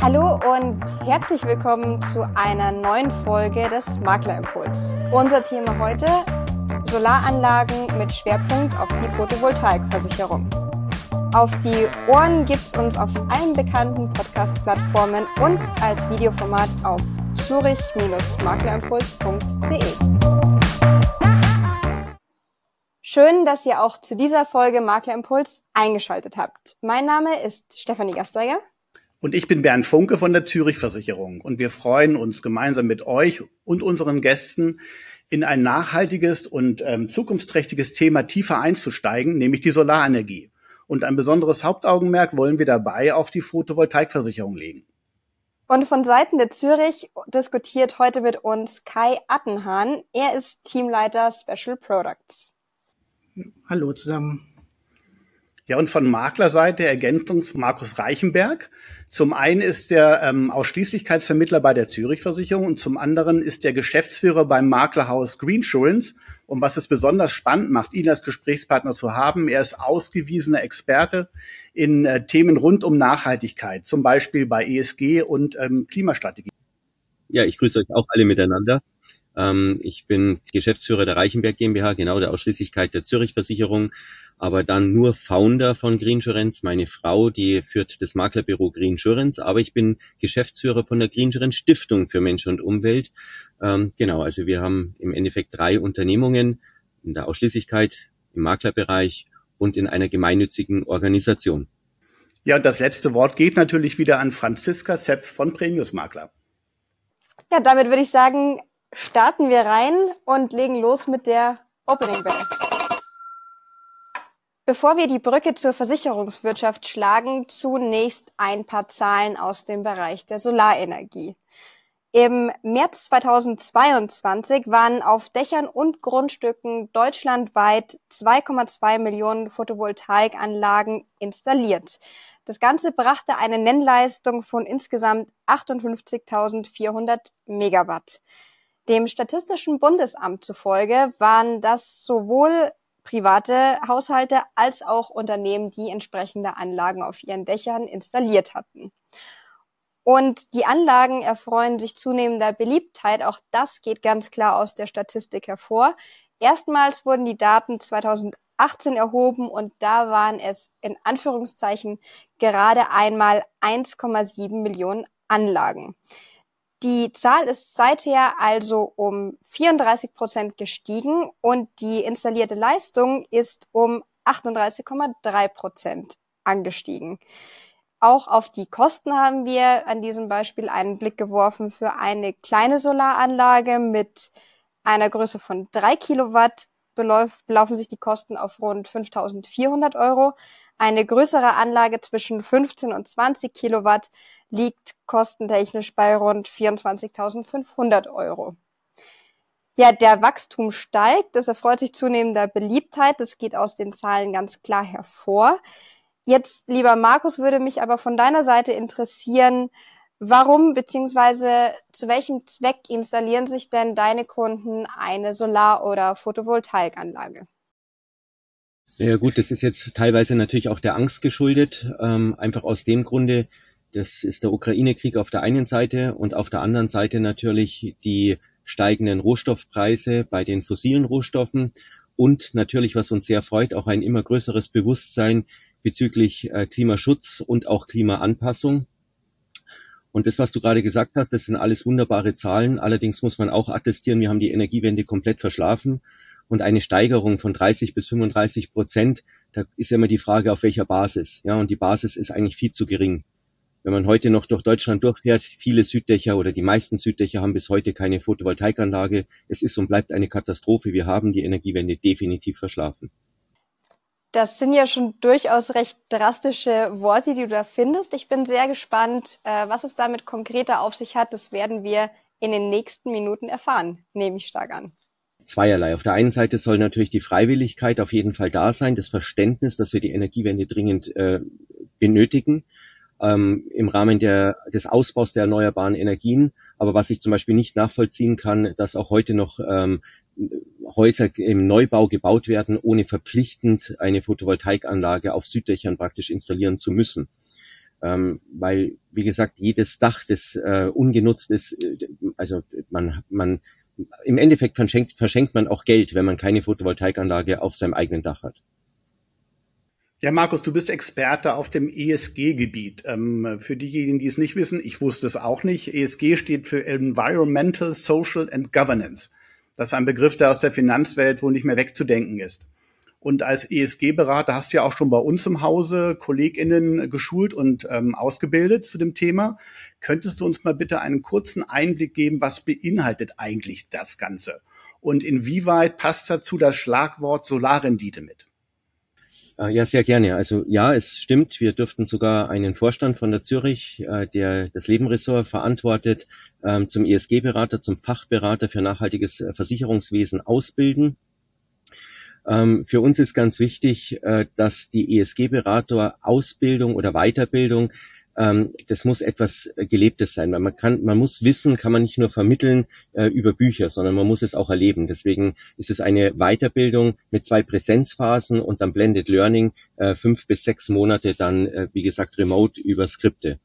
Hallo und herzlich willkommen zu einer neuen Folge des Maklerimpuls. Unser Thema heute Solaranlagen mit Schwerpunkt auf die Photovoltaikversicherung. Auf die Ohren gibt's uns auf allen bekannten Podcast-Plattformen und als Videoformat auf zurich-maklerimpuls.de. Schön, dass ihr auch zu dieser Folge Maklerimpuls eingeschaltet habt. Mein Name ist Stefanie Gasteiger. Und ich bin Bernd Funke von der Zürich Versicherung. Und wir freuen uns gemeinsam mit euch und unseren Gästen in ein nachhaltiges und ähm, zukunftsträchtiges Thema tiefer einzusteigen, nämlich die Solarenergie. Und ein besonderes Hauptaugenmerk wollen wir dabei auf die Photovoltaikversicherung legen. Und von Seiten der Zürich diskutiert heute mit uns Kai Attenhahn. Er ist Teamleiter Special Products. Hallo zusammen. Ja, und von Maklerseite ergänzt uns Markus Reichenberg. Zum einen ist er ähm, Ausschließlichkeitsvermittler bei der Zürich-Versicherung und zum anderen ist er Geschäftsführer beim Maklerhaus Greensurance. Und was es besonders spannend macht, ihn als Gesprächspartner zu haben, er ist ausgewiesener Experte in äh, Themen rund um Nachhaltigkeit, zum Beispiel bei ESG und ähm, Klimastrategie. Ja, ich grüße euch auch alle miteinander. Ähm, ich bin Geschäftsführer der Reichenberg GmbH, genau der Ausschließlichkeit der Zürich Versicherung, aber dann nur Founder von Greensurance. Meine Frau, die führt das Maklerbüro Greensurance, aber ich bin Geschäftsführer von der Greensurance Stiftung für Mensch und Umwelt. Ähm, genau, also wir haben im Endeffekt drei Unternehmungen in der Ausschließlichkeit, im Maklerbereich und in einer gemeinnützigen Organisation. Ja, und das letzte Wort geht natürlich wieder an Franziska Sepp von Premius Makler. Ja, damit würde ich sagen, starten wir rein und legen los mit der Opening Bell. Bevor wir die Brücke zur Versicherungswirtschaft schlagen, zunächst ein paar Zahlen aus dem Bereich der Solarenergie. Im März 2022 waren auf Dächern und Grundstücken deutschlandweit 2,2 Millionen Photovoltaikanlagen installiert. Das Ganze brachte eine Nennleistung von insgesamt 58.400 Megawatt. Dem Statistischen Bundesamt zufolge waren das sowohl private Haushalte als auch Unternehmen, die entsprechende Anlagen auf ihren Dächern installiert hatten. Und die Anlagen erfreuen sich zunehmender Beliebtheit. Auch das geht ganz klar aus der Statistik hervor. Erstmals wurden die Daten 2018 erhoben und da waren es in Anführungszeichen gerade einmal 1,7 Millionen Anlagen. Die Zahl ist seither also um 34 Prozent gestiegen und die installierte Leistung ist um 38,3 Prozent angestiegen. Auch auf die Kosten haben wir an diesem Beispiel einen Blick geworfen. Für eine kleine Solaranlage mit einer Größe von drei Kilowatt belaufen sich die Kosten auf rund 5.400 Euro. Eine größere Anlage zwischen 15 und 20 Kilowatt liegt kostentechnisch bei rund 24.500 Euro. Ja, der Wachstum steigt, das erfreut sich zunehmender Beliebtheit, das geht aus den Zahlen ganz klar hervor. Jetzt, lieber Markus, würde mich aber von deiner Seite interessieren, warum bzw. zu welchem Zweck installieren sich denn deine Kunden eine Solar- oder Photovoltaikanlage? Ja gut, das ist jetzt teilweise natürlich auch der Angst geschuldet, ähm, einfach aus dem Grunde, das ist der Ukraine-Krieg auf der einen Seite und auf der anderen Seite natürlich die steigenden Rohstoffpreise bei den fossilen Rohstoffen und natürlich, was uns sehr freut, auch ein immer größeres Bewusstsein bezüglich äh, Klimaschutz und auch Klimaanpassung. Und das, was du gerade gesagt hast, das sind alles wunderbare Zahlen. Allerdings muss man auch attestieren, wir haben die Energiewende komplett verschlafen. Und eine Steigerung von 30 bis 35 Prozent, da ist ja immer die Frage, auf welcher Basis. Ja, und die Basis ist eigentlich viel zu gering. Wenn man heute noch durch Deutschland durchfährt, viele Süddächer oder die meisten Süddächer haben bis heute keine Photovoltaikanlage. Es ist und bleibt eine Katastrophe. Wir haben die Energiewende definitiv verschlafen. Das sind ja schon durchaus recht drastische Worte, die du da findest. Ich bin sehr gespannt, äh, was es damit konkreter auf sich hat. Das werden wir in den nächsten Minuten erfahren, nehme ich stark an. Zweierlei. Auf der einen Seite soll natürlich die Freiwilligkeit auf jeden Fall da sein, das Verständnis, dass wir die Energiewende dringend äh, benötigen ähm, im Rahmen der, des Ausbaus der erneuerbaren Energien. Aber was ich zum Beispiel nicht nachvollziehen kann, dass auch heute noch ähm, Häuser im Neubau gebaut werden, ohne verpflichtend eine Photovoltaikanlage auf Süddächern praktisch installieren zu müssen. Ähm, weil, wie gesagt, jedes Dach, das äh, ungenutzt ist, äh, also man, man im Endeffekt verschenkt, verschenkt man auch Geld, wenn man keine Photovoltaikanlage auf seinem eigenen Dach hat. Ja, Markus, du bist Experte auf dem ESG-Gebiet. Ähm, für diejenigen, die es nicht wissen, ich wusste es auch nicht. ESG steht für Environmental, Social and Governance. Das ist ein Begriff, der aus der Finanzwelt wohl nicht mehr wegzudenken ist. Und als ESG-Berater hast du ja auch schon bei uns im Hause KollegInnen geschult und ähm, ausgebildet zu dem Thema. Könntest du uns mal bitte einen kurzen Einblick geben, was beinhaltet eigentlich das Ganze? Und inwieweit passt dazu das Schlagwort Solarrendite mit? Äh, ja, sehr gerne. Also ja, es stimmt. Wir dürften sogar einen Vorstand von der Zürich, äh, der das Lebenressort verantwortet, ähm, zum ESG-Berater, zum Fachberater für nachhaltiges äh, Versicherungswesen ausbilden. Ähm, für uns ist ganz wichtig, dass die ESG-Berater Ausbildung oder Weiterbildung ähm, das muss etwas Gelebtes sein, man kann, man muss Wissen, kann man nicht nur vermitteln äh, über Bücher, sondern man muss es auch erleben. Deswegen ist es eine Weiterbildung mit zwei Präsenzphasen und dann Blended Learning äh, fünf bis sechs Monate dann, äh, wie gesagt, remote über Skripte.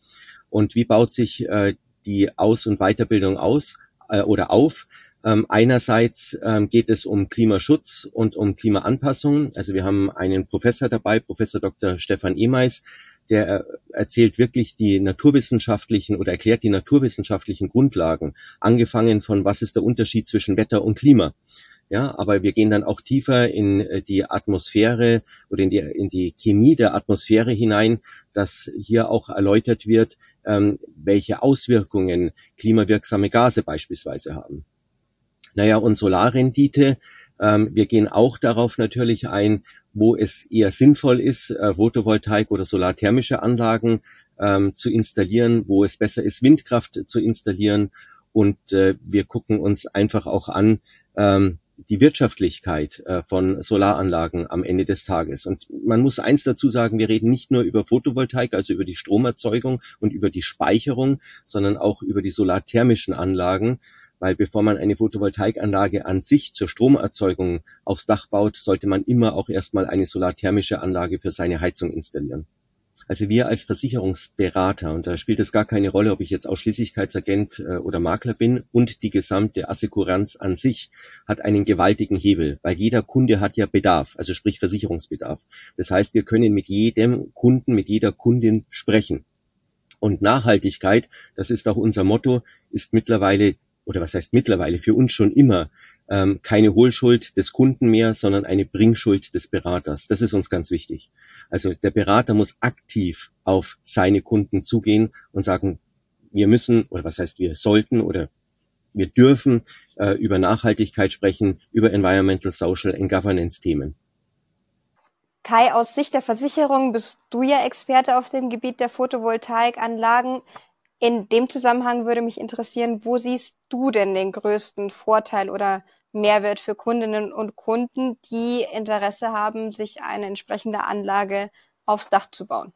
Und wie baut sich äh, die Aus- und Weiterbildung aus äh, oder auf? Ähm, einerseits ähm, geht es um Klimaschutz und um Klimaanpassung. Also wir haben einen Professor dabei, Professor Dr. Stefan Emeis, der äh, erzählt wirklich die naturwissenschaftlichen oder erklärt die naturwissenschaftlichen Grundlagen, angefangen von was ist der Unterschied zwischen Wetter und Klima. Ja, aber wir gehen dann auch tiefer in äh, die Atmosphäre oder in die, in die Chemie der Atmosphäre hinein, dass hier auch erläutert wird, ähm, welche Auswirkungen klimawirksame Gase beispielsweise haben. Naja, und Solarrendite, ähm, wir gehen auch darauf natürlich ein, wo es eher sinnvoll ist, äh, Photovoltaik oder solarthermische Anlagen ähm, zu installieren, wo es besser ist, Windkraft zu installieren. Und äh, wir gucken uns einfach auch an, ähm, die Wirtschaftlichkeit äh, von Solaranlagen am Ende des Tages. Und man muss eins dazu sagen, wir reden nicht nur über Photovoltaik, also über die Stromerzeugung und über die Speicherung, sondern auch über die solarthermischen Anlagen, weil bevor man eine Photovoltaikanlage an sich zur Stromerzeugung aufs Dach baut, sollte man immer auch erstmal eine solarthermische Anlage für seine Heizung installieren. Also wir als Versicherungsberater, und da spielt es gar keine Rolle, ob ich jetzt Ausschließlichkeitsagent äh, oder Makler bin, und die gesamte Assekuranz an sich hat einen gewaltigen Hebel, weil jeder Kunde hat ja Bedarf, also sprich Versicherungsbedarf. Das heißt, wir können mit jedem Kunden, mit jeder Kundin sprechen. Und Nachhaltigkeit, das ist auch unser Motto, ist mittlerweile oder was heißt mittlerweile für uns schon immer ähm, keine Hohlschuld des Kunden mehr, sondern eine Bringschuld des Beraters. Das ist uns ganz wichtig. Also der Berater muss aktiv auf seine Kunden zugehen und sagen, wir müssen oder was heißt wir sollten oder wir dürfen äh, über Nachhaltigkeit sprechen, über Environmental, Social and Governance Themen. Kai, aus Sicht der Versicherung bist du ja Experte auf dem Gebiet der Photovoltaikanlagen. In dem Zusammenhang würde mich interessieren, wo siehst du denn den größten Vorteil oder Mehrwert für Kundinnen und Kunden, die Interesse haben, sich eine entsprechende Anlage aufs Dach zu bauen?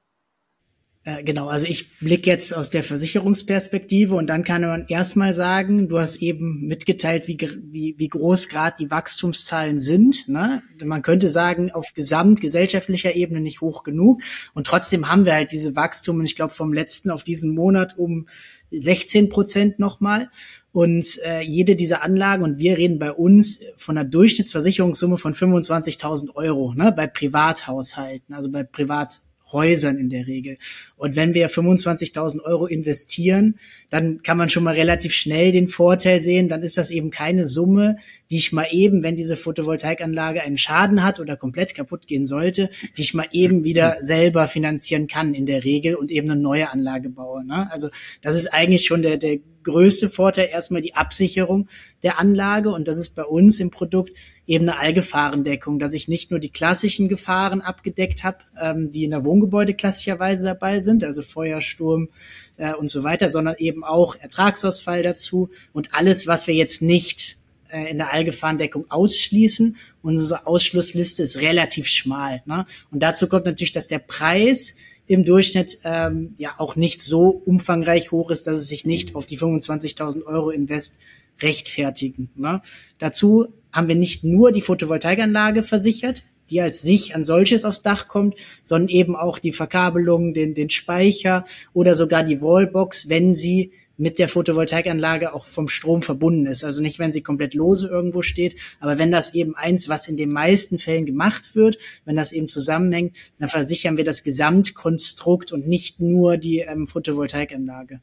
Äh, genau, also ich blicke jetzt aus der Versicherungsperspektive und dann kann man erstmal sagen, du hast eben mitgeteilt, wie, wie, wie groß gerade die Wachstumszahlen sind. Ne? Man könnte sagen, auf gesamtgesellschaftlicher Ebene nicht hoch genug. Und trotzdem haben wir halt diese Wachstum, ich glaube, vom letzten auf diesen Monat um 16 Prozent nochmal. Und äh, jede dieser Anlagen, und wir reden bei uns von einer Durchschnittsversicherungssumme von 25.000 Euro ne, bei Privathaushalten, also bei Privat Häusern in der Regel. Und wenn wir 25.000 Euro investieren, dann kann man schon mal relativ schnell den Vorteil sehen. Dann ist das eben keine Summe, die ich mal eben, wenn diese Photovoltaikanlage einen Schaden hat oder komplett kaputt gehen sollte, die ich mal eben wieder selber finanzieren kann in der Regel und eben eine neue Anlage baue. Ne? Also das ist eigentlich schon der, der größte Vorteil erstmal die Absicherung der Anlage und das ist bei uns im Produkt eben eine Allgefahrendeckung, dass ich nicht nur die klassischen Gefahren abgedeckt habe, ähm, die in der Wohngebäude klassischerweise dabei sind, also Feuer, Sturm äh, und so weiter, sondern eben auch Ertragsausfall dazu und alles, was wir jetzt nicht äh, in der Allgefahrendeckung ausschließen. Unsere Ausschlussliste ist relativ schmal. Ne? Und dazu kommt natürlich, dass der Preis im Durchschnitt ähm, ja auch nicht so umfangreich hoch ist, dass es sich nicht auf die 25.000 Euro Invest rechtfertigen. Ne? Dazu haben wir nicht nur die Photovoltaikanlage versichert, die als sich an solches aufs Dach kommt, sondern eben auch die Verkabelung, den, den Speicher oder sogar die Wallbox, wenn sie mit der Photovoltaikanlage auch vom Strom verbunden ist. Also nicht, wenn sie komplett lose irgendwo steht, aber wenn das eben eins, was in den meisten Fällen gemacht wird, wenn das eben zusammenhängt, dann versichern wir das Gesamtkonstrukt und nicht nur die ähm, Photovoltaikanlage.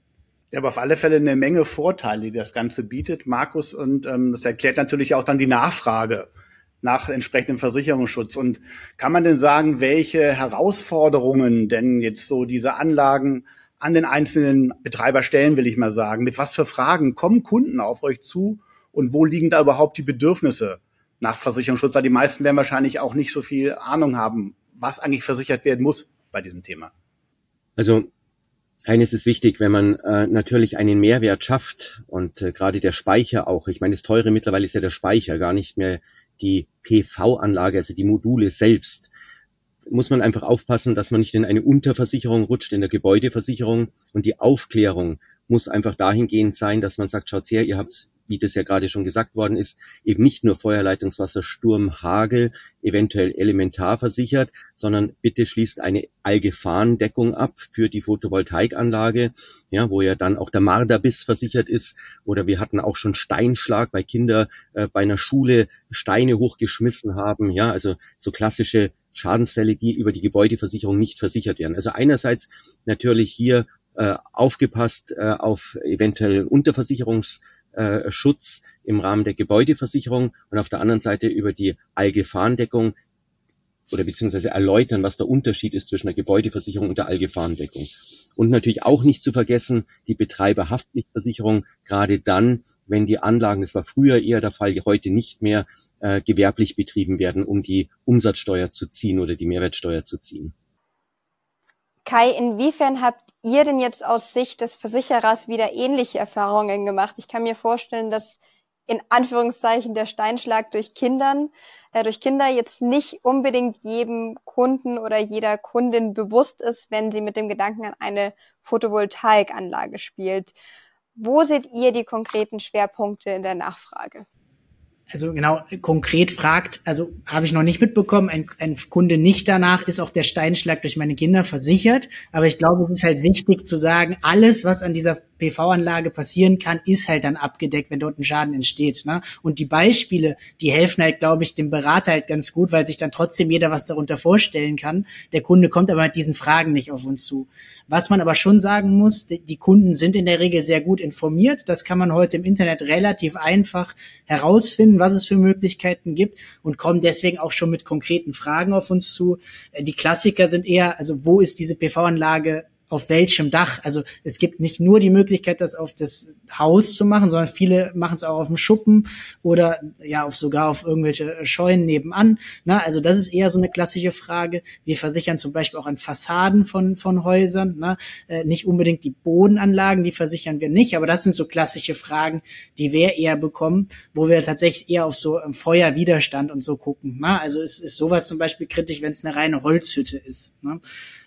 Ja, aber auf alle Fälle eine Menge Vorteile, die das Ganze bietet, Markus, und ähm, das erklärt natürlich auch dann die Nachfrage nach entsprechendem Versicherungsschutz. Und kann man denn sagen, welche Herausforderungen denn jetzt so diese Anlagen an den einzelnen Betreiber stellen, will ich mal sagen. Mit was für Fragen kommen Kunden auf euch zu und wo liegen da überhaupt die Bedürfnisse nach Versicherungsschutz? Weil die meisten werden wahrscheinlich auch nicht so viel Ahnung haben, was eigentlich versichert werden muss bei diesem Thema. Also eines ist wichtig, wenn man äh, natürlich einen Mehrwert schafft und äh, gerade der Speicher auch, ich meine, das teure mittlerweile ist ja der Speicher, gar nicht mehr die PV-Anlage, also die Module selbst muss man einfach aufpassen, dass man nicht in eine Unterversicherung rutscht, in der Gebäudeversicherung. Und die Aufklärung muss einfach dahingehend sein, dass man sagt, schaut her, ihr habt wie das ja gerade schon gesagt worden ist, eben nicht nur Feuerleitungswasser, Sturm, Hagel, eventuell elementar versichert, sondern bitte schließt eine Allgefahrendeckung ab für die Photovoltaikanlage, ja, wo ja dann auch der Marderbiss versichert ist. Oder wir hatten auch schon Steinschlag bei Kinder äh, bei einer Schule Steine hochgeschmissen haben, ja, also so klassische Schadensfälle, die über die Gebäudeversicherung nicht versichert werden. Also einerseits natürlich hier äh, aufgepasst äh, auf eventuell Unterversicherungs äh, Schutz im Rahmen der Gebäudeversicherung und auf der anderen Seite über die Allgefahrendeckung oder beziehungsweise erläutern, was der Unterschied ist zwischen der Gebäudeversicherung und der Allgefahrendeckung. Und natürlich auch nicht zu vergessen, die Betreiberhaftpflichtversicherung, gerade dann, wenn die Anlagen, das war früher eher der Fall, heute nicht mehr, äh, gewerblich betrieben werden, um die Umsatzsteuer zu ziehen oder die Mehrwertsteuer zu ziehen. Kai, inwiefern habt ihr denn jetzt aus Sicht des Versicherers wieder ähnliche Erfahrungen gemacht? Ich kann mir vorstellen, dass in Anführungszeichen der Steinschlag durch Kindern, äh, durch Kinder jetzt nicht unbedingt jedem Kunden oder jeder Kundin bewusst ist, wenn sie mit dem Gedanken an eine Photovoltaikanlage spielt. Wo seht ihr die konkreten Schwerpunkte in der Nachfrage? Also genau konkret fragt, also habe ich noch nicht mitbekommen, ein, ein Kunde nicht danach, ist auch der Steinschlag durch meine Kinder versichert. Aber ich glaube, es ist halt wichtig zu sagen, alles, was an dieser PV-Anlage passieren kann, ist halt dann abgedeckt, wenn dort ein Schaden entsteht. Ne? Und die Beispiele, die helfen halt, glaube ich, dem Berater halt ganz gut, weil sich dann trotzdem jeder was darunter vorstellen kann. Der Kunde kommt aber mit diesen Fragen nicht auf uns zu. Was man aber schon sagen muss, die Kunden sind in der Regel sehr gut informiert. Das kann man heute im Internet relativ einfach herausfinden, was es für Möglichkeiten gibt und kommen deswegen auch schon mit konkreten Fragen auf uns zu. Die Klassiker sind eher, also wo ist diese PV-Anlage auf welchem Dach. Also es gibt nicht nur die Möglichkeit, das auf das Haus zu machen, sondern viele machen es auch auf dem Schuppen oder ja auf sogar auf irgendwelche Scheunen nebenan. Na, also das ist eher so eine klassische Frage. Wir versichern zum Beispiel auch an Fassaden von von Häusern. Na, äh, nicht unbedingt die Bodenanlagen, die versichern wir nicht, aber das sind so klassische Fragen, die wir eher bekommen, wo wir tatsächlich eher auf so ähm, Feuerwiderstand und so gucken. Na, also es ist sowas zum Beispiel kritisch, wenn es eine reine Holzhütte ist. Na.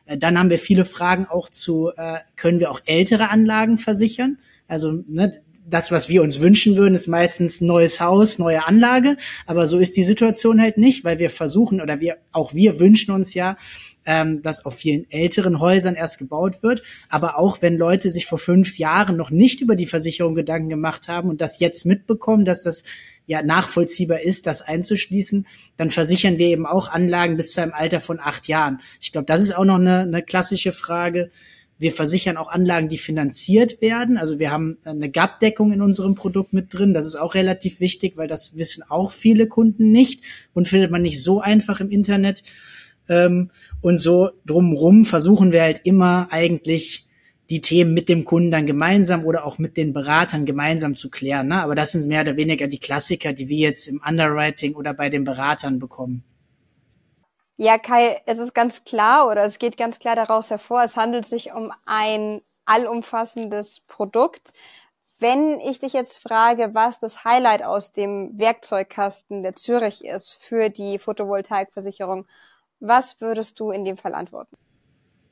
Äh, dann haben wir viele Fragen auch zu, äh, können wir auch ältere Anlagen versichern? Also ne, das, was wir uns wünschen würden, ist meistens neues Haus, neue Anlage. Aber so ist die Situation halt nicht, weil wir versuchen oder wir auch wir wünschen uns ja, ähm, dass auf vielen älteren Häusern erst gebaut wird. Aber auch wenn Leute sich vor fünf Jahren noch nicht über die Versicherung Gedanken gemacht haben und das jetzt mitbekommen, dass das ja nachvollziehbar ist, das einzuschließen, dann versichern wir eben auch Anlagen bis zu einem Alter von acht Jahren. Ich glaube, das ist auch noch eine, eine klassische Frage. Wir versichern auch Anlagen, die finanziert werden. Also wir haben eine GAP-Deckung in unserem Produkt mit drin. Das ist auch relativ wichtig, weil das wissen auch viele Kunden nicht und findet man nicht so einfach im Internet. Ähm, und so drumrum versuchen wir halt immer eigentlich die Themen mit dem Kunden dann gemeinsam oder auch mit den Beratern gemeinsam zu klären. Ne? Aber das sind mehr oder weniger die Klassiker, die wir jetzt im Underwriting oder bei den Beratern bekommen. Ja, Kai, es ist ganz klar oder es geht ganz klar daraus hervor, es handelt sich um ein allumfassendes Produkt. Wenn ich dich jetzt frage, was das Highlight aus dem Werkzeugkasten der Zürich ist für die Photovoltaikversicherung, was würdest du in dem Fall antworten?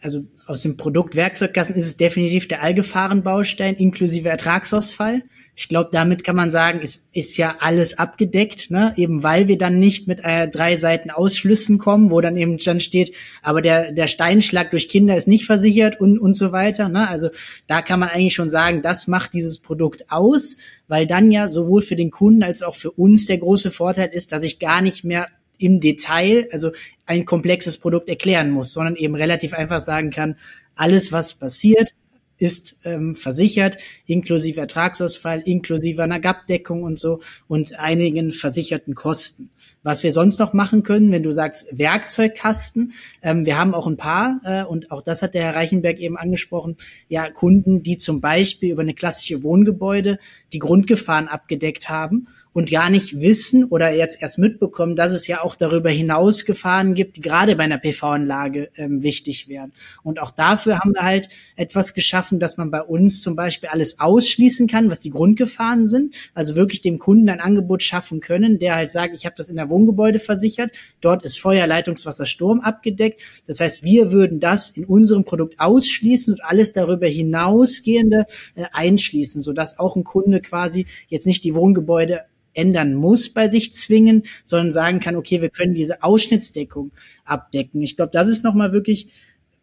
also aus dem Produkt Werkzeugkasten ist es definitiv der Allgefahrenbaustein inklusive Ertragsausfall. ich glaube, damit kann man sagen, ist, ist ja alles abgedeckt, ne? eben weil wir dann nicht mit äh, drei Seiten Ausschlüssen kommen, wo dann eben dann steht, aber der, der Steinschlag durch Kinder ist nicht versichert und, und so weiter. Ne? Also da kann man eigentlich schon sagen, das macht dieses Produkt aus, weil dann ja sowohl für den Kunden als auch für uns der große Vorteil ist, dass ich gar nicht mehr im Detail, also ein komplexes Produkt erklären muss, sondern eben relativ einfach sagen kann, alles, was passiert, ist ähm, versichert, inklusive Ertragsausfall, inklusive einer GAP-Deckung und so und einigen versicherten Kosten. Was wir sonst noch machen können, wenn du sagst Werkzeugkasten, ähm, wir haben auch ein paar äh, und auch das hat der Herr Reichenberg eben angesprochen, ja Kunden, die zum Beispiel über eine klassische Wohngebäude die Grundgefahren abgedeckt haben und gar nicht wissen oder jetzt erst mitbekommen, dass es ja auch darüber hinaus Gefahren gibt, die gerade bei einer PV-Anlage ähm, wichtig wären. Und auch dafür haben wir halt etwas geschaffen, dass man bei uns zum Beispiel alles ausschließen kann, was die Grundgefahren sind. Also wirklich dem Kunden ein Angebot schaffen können, der halt sagt, ich habe das in der Wohngebäude versichert, dort ist Feuer, Leitungswasser, Sturm abgedeckt. Das heißt, wir würden das in unserem Produkt ausschließen und alles darüber hinausgehende äh, einschließen, sodass auch ein Kunde quasi jetzt nicht die Wohngebäude ändern muss bei sich zwingen, sondern sagen kann, okay, wir können diese Ausschnittsdeckung abdecken. Ich glaube, das ist nochmal wirklich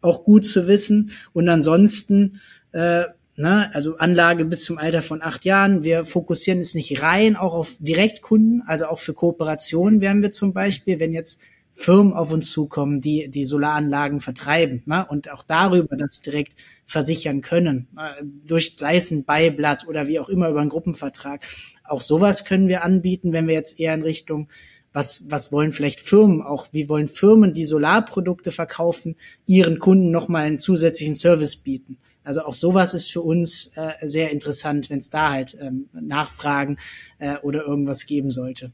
auch gut zu wissen. Und ansonsten, äh, ne, also Anlage bis zum Alter von acht Jahren. Wir fokussieren es nicht rein auch auf Direktkunden, also auch für Kooperationen werden wir zum Beispiel, wenn jetzt Firmen auf uns zukommen, die die Solaranlagen vertreiben ne? und auch darüber das direkt versichern können, äh, durch sei es ein Beiblatt oder wie auch immer über einen Gruppenvertrag. Auch sowas können wir anbieten, wenn wir jetzt eher in Richtung was, was wollen vielleicht Firmen auch, wie wollen Firmen, die Solarprodukte verkaufen, ihren Kunden nochmal einen zusätzlichen Service bieten. Also auch sowas ist für uns äh, sehr interessant, wenn es da halt ähm, Nachfragen äh, oder irgendwas geben sollte.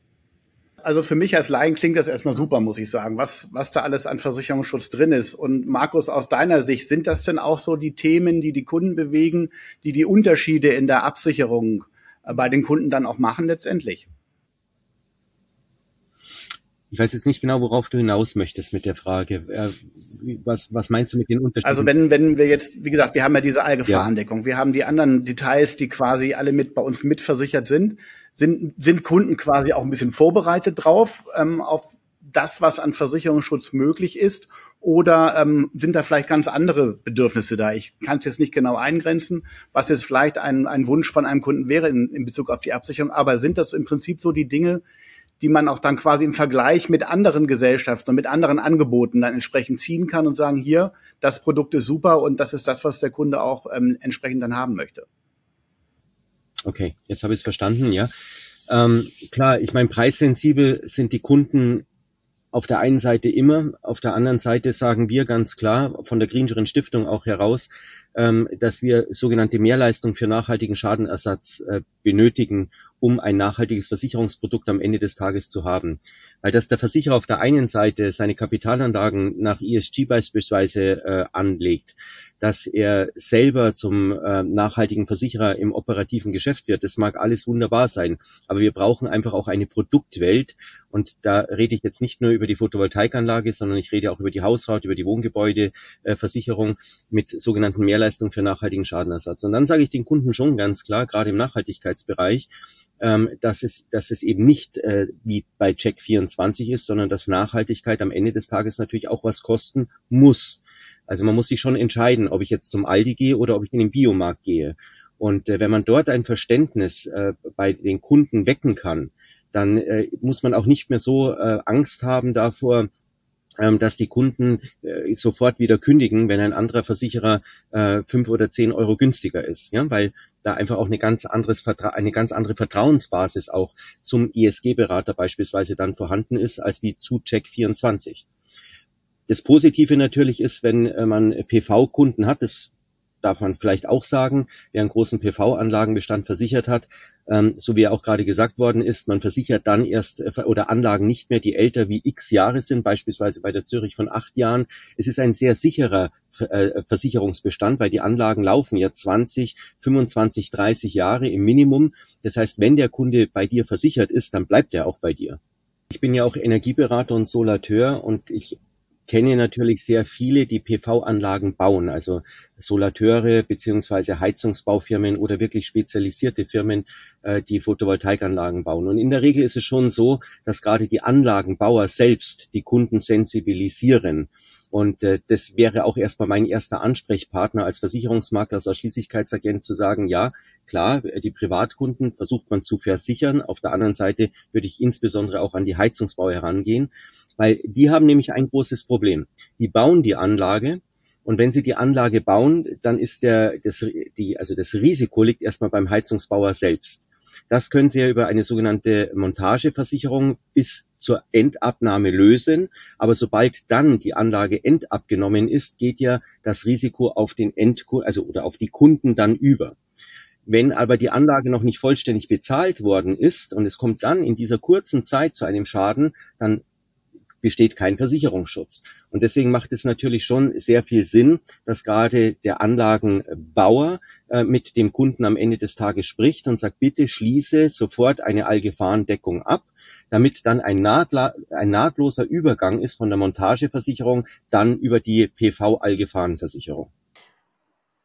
Also für mich als Laien klingt das erstmal super, muss ich sagen, was, was da alles an Versicherungsschutz drin ist. Und Markus, aus deiner Sicht, sind das denn auch so die Themen, die die Kunden bewegen, die die Unterschiede in der Absicherung äh, bei den Kunden dann auch machen letztendlich? Ich weiß jetzt nicht genau, worauf du hinaus möchtest mit der Frage. Äh, was, was meinst du mit den Unterschieden? Also wenn, wenn wir jetzt, wie gesagt, wir haben ja diese Allgefahrendeckung, ja. wir haben die anderen Details, die quasi alle mit bei uns mitversichert sind sind, sind Kunden quasi auch ein bisschen vorbereitet drauf, ähm, auf das, was an Versicherungsschutz möglich ist? Oder ähm, sind da vielleicht ganz andere Bedürfnisse da? Ich kann es jetzt nicht genau eingrenzen, was jetzt vielleicht ein, ein Wunsch von einem Kunden wäre in, in Bezug auf die Absicherung. Aber sind das im Prinzip so die Dinge, die man auch dann quasi im Vergleich mit anderen Gesellschaften und mit anderen Angeboten dann entsprechend ziehen kann und sagen, hier, das Produkt ist super und das ist das, was der Kunde auch ähm, entsprechend dann haben möchte. Okay, jetzt habe ich es verstanden, ja. Ähm, klar, ich meine, preissensibel sind die Kunden auf der einen Seite immer, auf der anderen Seite sagen wir ganz klar von der Greenscheren Stiftung auch heraus, ähm, dass wir sogenannte Mehrleistung für nachhaltigen Schadenersatz äh, benötigen, um ein nachhaltiges Versicherungsprodukt am Ende des Tages zu haben. Weil dass der Versicherer auf der einen Seite seine Kapitalanlagen nach ESG beispielsweise äh, anlegt, dass er selber zum äh, nachhaltigen Versicherer im operativen Geschäft wird. Das mag alles wunderbar sein, aber wir brauchen einfach auch eine Produktwelt und da rede ich jetzt nicht nur über die Photovoltaikanlage, sondern ich rede auch über die Hausrat, über die Wohngebäudeversicherung äh, mit sogenannten Mehrleistungen für nachhaltigen Schadenersatz. Und dann sage ich den Kunden schon ganz klar, gerade im Nachhaltigkeitsbereich, ähm, dass, es, dass es eben nicht äh, wie bei Check 24 ist, sondern dass Nachhaltigkeit am Ende des Tages natürlich auch was kosten muss. Also man muss sich schon entscheiden, ob ich jetzt zum Aldi gehe oder ob ich in den Biomarkt gehe. Und äh, wenn man dort ein Verständnis äh, bei den Kunden wecken kann, dann äh, muss man auch nicht mehr so äh, Angst haben davor, dass die Kunden äh, sofort wieder kündigen, wenn ein anderer Versicherer äh, fünf oder zehn Euro günstiger ist, ja, weil da einfach auch eine ganz anderes Vertra eine ganz andere Vertrauensbasis auch zum ISG-Berater beispielsweise dann vorhanden ist als wie zu Check 24. Das Positive natürlich ist, wenn äh, man PV-Kunden hat, das darf man vielleicht auch sagen, wer einen großen PV-Anlagenbestand versichert hat, ähm, so wie auch gerade gesagt worden ist, man versichert dann erst äh, oder Anlagen nicht mehr, die älter wie x Jahre sind, beispielsweise bei der Zürich von acht Jahren. Es ist ein sehr sicherer äh, Versicherungsbestand, weil die Anlagen laufen ja 20, 25, 30 Jahre im Minimum. Das heißt, wenn der Kunde bei dir versichert ist, dann bleibt er auch bei dir. Ich bin ja auch Energieberater und Solateur und ich kenne natürlich sehr viele, die PV-Anlagen bauen, also Solateure beziehungsweise Heizungsbaufirmen oder wirklich spezialisierte Firmen, äh, die Photovoltaikanlagen bauen. Und in der Regel ist es schon so, dass gerade die Anlagenbauer selbst die Kunden sensibilisieren. Und äh, das wäre auch erstmal mein erster Ansprechpartner als Versicherungsmakler, als Ausschließlichkeitsagent zu sagen, ja, klar, die Privatkunden versucht man zu versichern. Auf der anderen Seite würde ich insbesondere auch an die Heizungsbauer herangehen, weil die haben nämlich ein großes Problem. Die bauen die Anlage, und wenn Sie die Anlage bauen, dann ist der, das, die, also das Risiko liegt erstmal beim Heizungsbauer selbst. Das können Sie ja über eine sogenannte Montageversicherung bis zur Endabnahme lösen. Aber sobald dann die Anlage endabgenommen ist, geht ja das Risiko auf den Endkunden, also oder auf die Kunden dann über. Wenn aber die Anlage noch nicht vollständig bezahlt worden ist und es kommt dann in dieser kurzen Zeit zu einem Schaden, dann besteht kein Versicherungsschutz. Und deswegen macht es natürlich schon sehr viel Sinn, dass gerade der Anlagenbauer äh, mit dem Kunden am Ende des Tages spricht und sagt, bitte schließe sofort eine Allgefahrendeckung ab, damit dann ein, ein nahtloser Übergang ist von der Montageversicherung dann über die PV-Allgefahrenversicherung.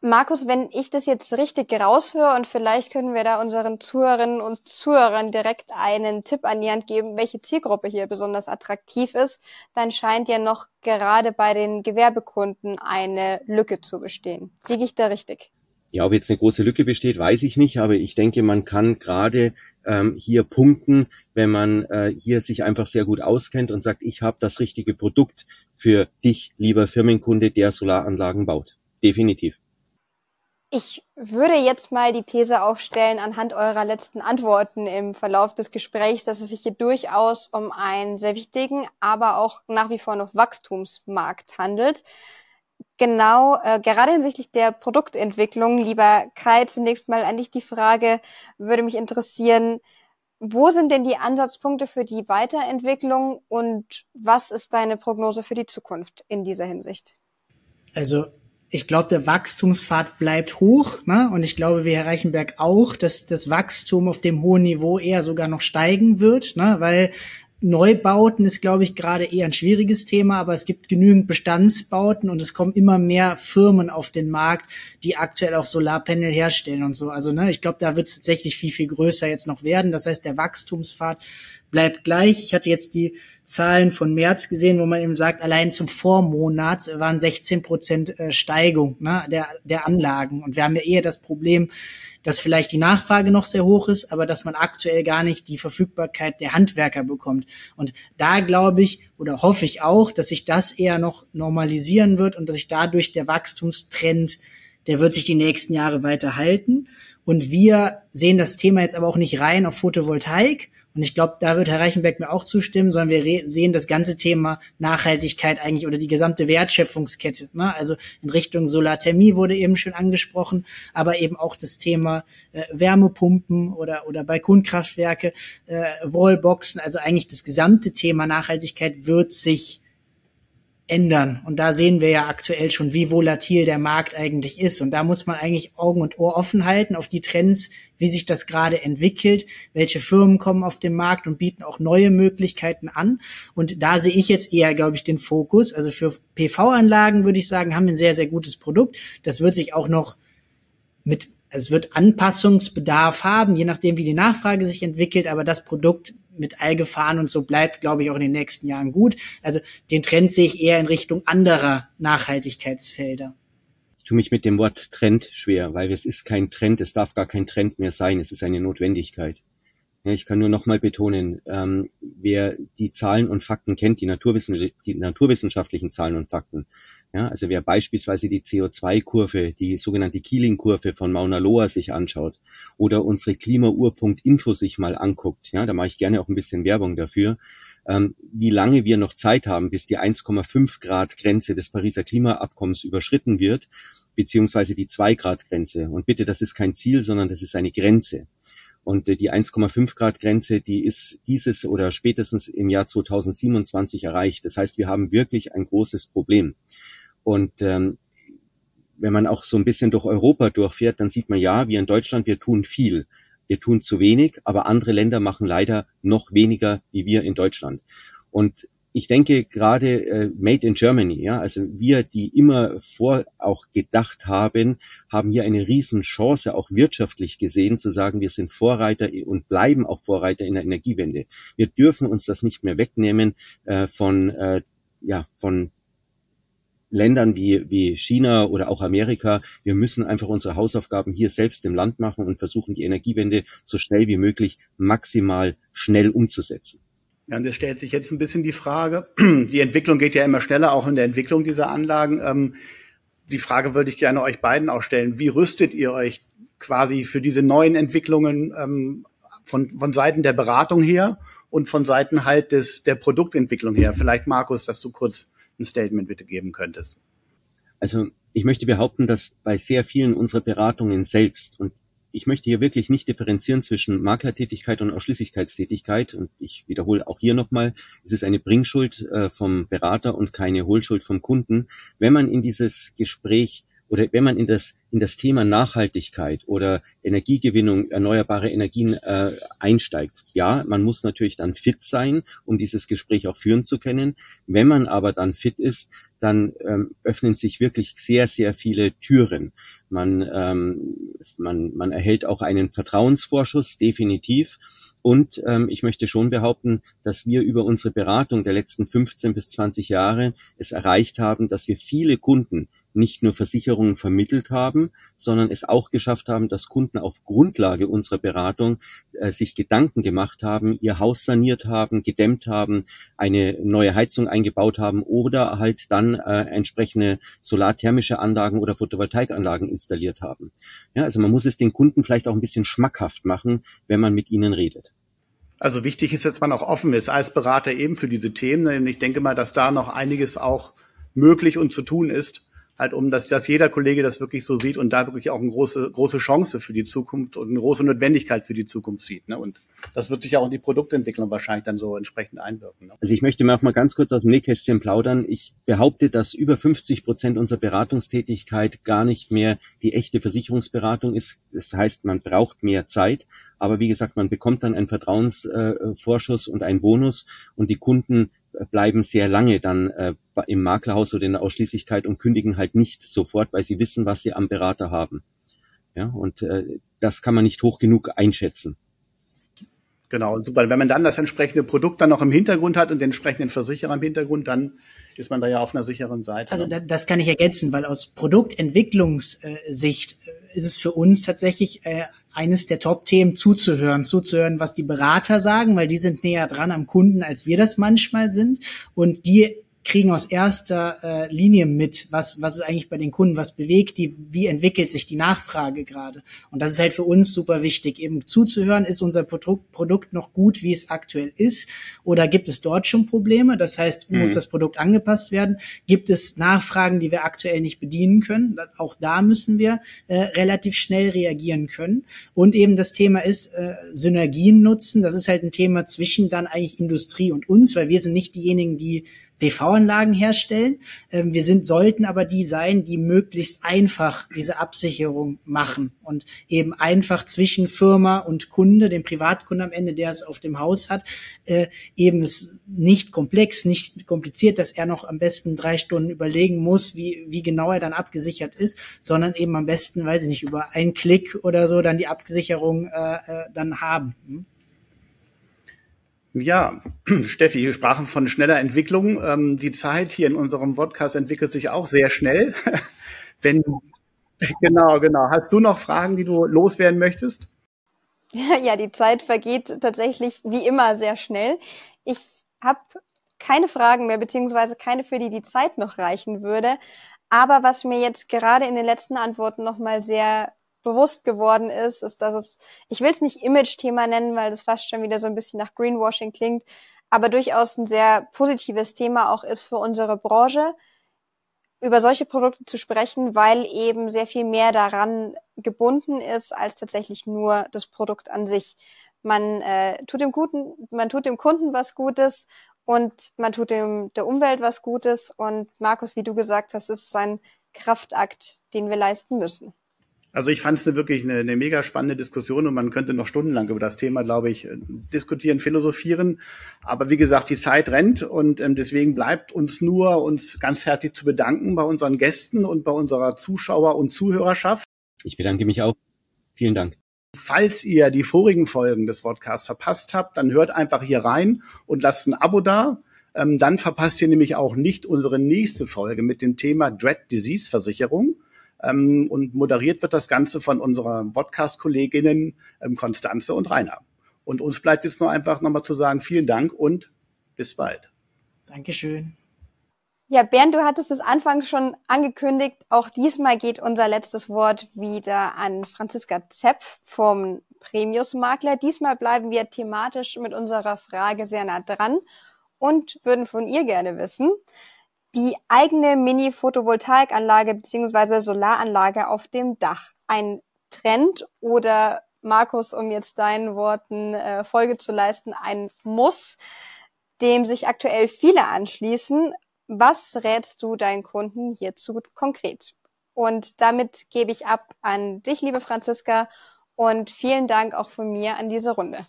Markus, wenn ich das jetzt richtig raushöre und vielleicht können wir da unseren Zuhörerinnen und Zuhörern direkt einen Tipp an die Hand geben, welche Zielgruppe hier besonders attraktiv ist, dann scheint ja noch gerade bei den Gewerbekunden eine Lücke zu bestehen. Liege ich da richtig? Ja, ob jetzt eine große Lücke besteht, weiß ich nicht, aber ich denke, man kann gerade ähm, hier punkten, wenn man äh, hier sich einfach sehr gut auskennt und sagt, ich habe das richtige Produkt für dich, lieber Firmenkunde, der Solaranlagen baut. Definitiv. Ich würde jetzt mal die These aufstellen anhand eurer letzten Antworten im Verlauf des Gesprächs, dass es sich hier durchaus um einen sehr wichtigen, aber auch nach wie vor noch Wachstumsmarkt handelt. Genau, äh, gerade hinsichtlich der Produktentwicklung, lieber Kai, zunächst mal an dich die Frage, würde mich interessieren, wo sind denn die Ansatzpunkte für die Weiterentwicklung und was ist deine Prognose für die Zukunft in dieser Hinsicht? Also ich glaube, der Wachstumspfad bleibt hoch, ne? Und ich glaube, wie Herr Reichenberg auch, dass das Wachstum auf dem hohen Niveau eher sogar noch steigen wird, ne? Weil Neubauten ist, glaube ich, gerade eher ein schwieriges Thema, aber es gibt genügend Bestandsbauten und es kommen immer mehr Firmen auf den Markt, die aktuell auch Solarpanel herstellen und so. Also ne, ich glaube, da wird es tatsächlich viel, viel größer jetzt noch werden. Das heißt, der Wachstumspfad bleibt gleich. Ich hatte jetzt die Zahlen von März gesehen, wo man eben sagt, allein zum Vormonat waren 16 Prozent äh, Steigung ne, der, der Anlagen. Und wir haben ja eher das Problem, dass vielleicht die Nachfrage noch sehr hoch ist, aber dass man aktuell gar nicht die Verfügbarkeit der Handwerker bekommt. Und da glaube ich oder hoffe ich auch, dass sich das eher noch normalisieren wird und dass sich dadurch der Wachstumstrend, der wird sich die nächsten Jahre weiter halten. Und wir sehen das Thema jetzt aber auch nicht rein auf Photovoltaik, und ich glaube, da wird Herr Reichenberg mir auch zustimmen, sondern wir sehen das ganze Thema Nachhaltigkeit eigentlich oder die gesamte Wertschöpfungskette. Ne? Also in Richtung Solarthermie wurde eben schon angesprochen, aber eben auch das Thema äh, Wärmepumpen oder, oder Balkonkraftwerke, äh, Wallboxen. Also eigentlich das gesamte Thema Nachhaltigkeit wird sich ändern. Und da sehen wir ja aktuell schon, wie volatil der Markt eigentlich ist. Und da muss man eigentlich Augen und Ohr offen halten auf die Trends, wie sich das gerade entwickelt, welche Firmen kommen auf den Markt und bieten auch neue Möglichkeiten an. Und da sehe ich jetzt eher, glaube ich, den Fokus. Also für PV-Anlagen würde ich sagen, haben wir ein sehr, sehr gutes Produkt. Das wird sich auch noch mit es wird Anpassungsbedarf haben, je nachdem, wie die Nachfrage sich entwickelt, aber das Produkt mit Allgefahren und so bleibt, glaube ich, auch in den nächsten Jahren gut. Also den Trend sehe ich eher in Richtung anderer Nachhaltigkeitsfelder. Ich tue mich mit dem Wort Trend schwer, weil es ist kein Trend, es darf gar kein Trend mehr sein, es ist eine Notwendigkeit. Ich kann nur noch mal betonen, ähm, wer die Zahlen und Fakten kennt, die, Naturwissen, die naturwissenschaftlichen Zahlen und Fakten, ja, also wer beispielsweise die CO2-Kurve, die sogenannte Keeling-Kurve von Mauna Loa sich anschaut oder unsere Klimaurpunkt-Info sich mal anguckt, ja, da mache ich gerne auch ein bisschen Werbung dafür, ähm, wie lange wir noch Zeit haben, bis die 1,5 Grad Grenze des Pariser Klimaabkommens überschritten wird, beziehungsweise die 2 Grad Grenze. Und bitte, das ist kein Ziel, sondern das ist eine Grenze. Und äh, die 1,5 Grad Grenze, die ist dieses oder spätestens im Jahr 2027 erreicht. Das heißt, wir haben wirklich ein großes Problem. Und ähm, wenn man auch so ein bisschen durch Europa durchfährt, dann sieht man ja, wir in Deutschland, wir tun viel. Wir tun zu wenig, aber andere Länder machen leider noch weniger wie wir in Deutschland. Und ich denke gerade äh, Made in Germany, ja, also wir, die immer vor auch gedacht haben, haben hier eine Riesenchance, auch wirtschaftlich gesehen, zu sagen, wir sind Vorreiter und bleiben auch Vorreiter in der Energiewende. Wir dürfen uns das nicht mehr wegnehmen äh, von äh, ja von Ländern wie, wie China oder auch Amerika. Wir müssen einfach unsere Hausaufgaben hier selbst im Land machen und versuchen, die Energiewende so schnell wie möglich maximal schnell umzusetzen. Ja, und es stellt sich jetzt ein bisschen die Frage, die Entwicklung geht ja immer schneller, auch in der Entwicklung dieser Anlagen. Ähm, die Frage würde ich gerne euch beiden auch stellen. Wie rüstet ihr euch quasi für diese neuen Entwicklungen ähm, von, von Seiten der Beratung her und von Seiten halt des, der Produktentwicklung her? Vielleicht, Markus, dass du kurz ein Statement bitte geben könntest. Also ich möchte behaupten, dass bei sehr vielen unserer Beratungen selbst, und ich möchte hier wirklich nicht differenzieren zwischen Maklertätigkeit und Ausschließlichkeitstätigkeit. Und ich wiederhole auch hier nochmal, es ist eine Bringschuld äh, vom Berater und keine Hohlschuld vom Kunden. Wenn man in dieses Gespräch oder wenn man in das, in das Thema Nachhaltigkeit oder Energiegewinnung, erneuerbare Energien äh, einsteigt, ja, man muss natürlich dann fit sein, um dieses Gespräch auch führen zu können. Wenn man aber dann fit ist, dann ähm, öffnen sich wirklich sehr, sehr viele Türen. Man, ähm, man, man erhält auch einen Vertrauensvorschuss, definitiv. Und ähm, ich möchte schon behaupten, dass wir über unsere Beratung der letzten 15 bis 20 Jahre es erreicht haben, dass wir viele Kunden nicht nur Versicherungen vermittelt haben, sondern es auch geschafft haben, dass Kunden auf Grundlage unserer Beratung äh, sich Gedanken gemacht haben, ihr Haus saniert haben, gedämmt haben, eine neue Heizung eingebaut haben oder halt dann äh, entsprechende solarthermische Anlagen oder Photovoltaikanlagen installiert haben. Ja, also man muss es den Kunden vielleicht auch ein bisschen schmackhaft machen, wenn man mit ihnen redet. Also wichtig ist, dass man auch offen ist als Berater eben für diese Themen. Ich denke mal, dass da noch einiges auch möglich und zu tun ist halt um, dass, dass jeder Kollege das wirklich so sieht und da wirklich auch eine große, große Chance für die Zukunft und eine große Notwendigkeit für die Zukunft sieht. Ne? Und das wird sich auch in die Produktentwicklung wahrscheinlich dann so entsprechend einwirken. Ne? Also ich möchte mal auch mal ganz kurz aus dem Nähkästchen plaudern. Ich behaupte, dass über 50 Prozent unserer Beratungstätigkeit gar nicht mehr die echte Versicherungsberatung ist. Das heißt, man braucht mehr Zeit. Aber wie gesagt, man bekommt dann einen Vertrauensvorschuss und einen Bonus und die Kunden bleiben sehr lange dann äh, im Maklerhaus oder in der Ausschließlichkeit und kündigen halt nicht sofort, weil sie wissen, was sie am Berater haben. Ja, und äh, das kann man nicht hoch genug einschätzen. Genau, super. Wenn man dann das entsprechende Produkt dann noch im Hintergrund hat und den entsprechenden Versicherer im Hintergrund, dann ist man da ja auf einer sicheren Seite. Also ne? das kann ich ergänzen, weil aus Produktentwicklungssicht äh, ist es für uns tatsächlich äh, eines der Top-Themen zuzuhören, zuzuhören, was die Berater sagen, weil die sind näher dran am Kunden, als wir das manchmal sind. Und die kriegen aus erster äh, Linie mit, was, was ist eigentlich bei den Kunden, was bewegt die, wie entwickelt sich die Nachfrage gerade. Und das ist halt für uns super wichtig, eben zuzuhören, ist unser Produkt, Produkt noch gut, wie es aktuell ist, oder gibt es dort schon Probleme? Das heißt, muss mhm. das Produkt angepasst werden? Gibt es Nachfragen, die wir aktuell nicht bedienen können? Auch da müssen wir äh, relativ schnell reagieren können. Und eben das Thema ist äh, Synergien nutzen. Das ist halt ein Thema zwischen dann eigentlich Industrie und uns, weil wir sind nicht diejenigen, die PV-Anlagen herstellen. Ähm, wir sind, sollten aber die sein, die möglichst einfach diese Absicherung machen und eben einfach zwischen Firma und Kunde, dem Privatkunden am Ende, der es auf dem Haus hat, äh, eben es nicht komplex, nicht kompliziert, dass er noch am besten drei Stunden überlegen muss, wie, wie genau er dann abgesichert ist, sondern eben am besten, weiß ich nicht, über einen Klick oder so dann die Absicherung äh, äh, dann haben. Hm? Ja, Steffi, wir sprachen von schneller Entwicklung. Ähm, die Zeit hier in unserem Podcast entwickelt sich auch sehr schnell. Wenn, genau, genau. Hast du noch Fragen, die du loswerden möchtest? Ja, die Zeit vergeht tatsächlich wie immer sehr schnell. Ich habe keine Fragen mehr, beziehungsweise keine, für die die Zeit noch reichen würde. Aber was mir jetzt gerade in den letzten Antworten nochmal sehr bewusst geworden ist, ist, dass es, ich will es nicht Image-Thema nennen, weil das fast schon wieder so ein bisschen nach Greenwashing klingt, aber durchaus ein sehr positives Thema auch ist für unsere Branche, über solche Produkte zu sprechen, weil eben sehr viel mehr daran gebunden ist als tatsächlich nur das Produkt an sich. Man äh, tut dem Guten, man tut dem Kunden was Gutes und man tut dem der Umwelt was Gutes. Und Markus, wie du gesagt hast, ist ein Kraftakt, den wir leisten müssen. Also ich fand es eine wirklich eine, eine mega spannende Diskussion und man könnte noch stundenlang über das Thema, glaube ich, diskutieren, philosophieren. Aber wie gesagt, die Zeit rennt und ähm, deswegen bleibt uns nur, uns ganz herzlich zu bedanken bei unseren Gästen und bei unserer Zuschauer- und Zuhörerschaft. Ich bedanke mich auch. Vielen Dank. Falls ihr die vorigen Folgen des Podcasts verpasst habt, dann hört einfach hier rein und lasst ein Abo da. Ähm, dann verpasst ihr nämlich auch nicht unsere nächste Folge mit dem Thema Dread Disease Versicherung. Ähm, und moderiert wird das Ganze von unseren Podcast-Kolleginnen ähm, Konstanze und Rainer. Und uns bleibt jetzt nur einfach nochmal zu sagen, vielen Dank und bis bald. Dankeschön. Ja, Bernd, du hattest es anfangs schon angekündigt. Auch diesmal geht unser letztes Wort wieder an Franziska Zepf vom Premius-Makler. Diesmal bleiben wir thematisch mit unserer Frage sehr nah dran und würden von ihr gerne wissen, die eigene Mini-Photovoltaikanlage beziehungsweise Solaranlage auf dem Dach. Ein Trend oder Markus, um jetzt deinen Worten äh, Folge zu leisten, ein Muss, dem sich aktuell viele anschließen. Was rätst du deinen Kunden hierzu konkret? Und damit gebe ich ab an dich, liebe Franziska, und vielen Dank auch von mir an diese Runde.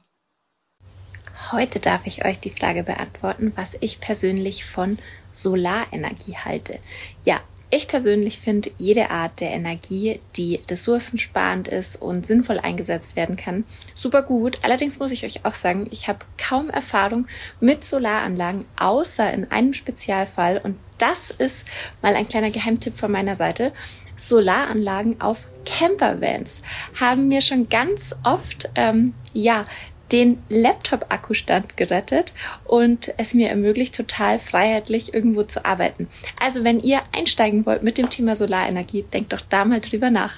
Heute darf ich euch die Frage beantworten, was ich persönlich von Solarenergie halte. Ja, ich persönlich finde jede Art der Energie, die ressourcensparend ist und sinnvoll eingesetzt werden kann, super gut. Allerdings muss ich euch auch sagen, ich habe kaum Erfahrung mit Solaranlagen, außer in einem Spezialfall. Und das ist mal ein kleiner Geheimtipp von meiner Seite. Solaranlagen auf Campervans haben mir schon ganz oft ähm, ja den Laptop-Akkustand gerettet und es mir ermöglicht, total freiheitlich irgendwo zu arbeiten. Also wenn ihr einsteigen wollt mit dem Thema Solarenergie, denkt doch da mal drüber nach.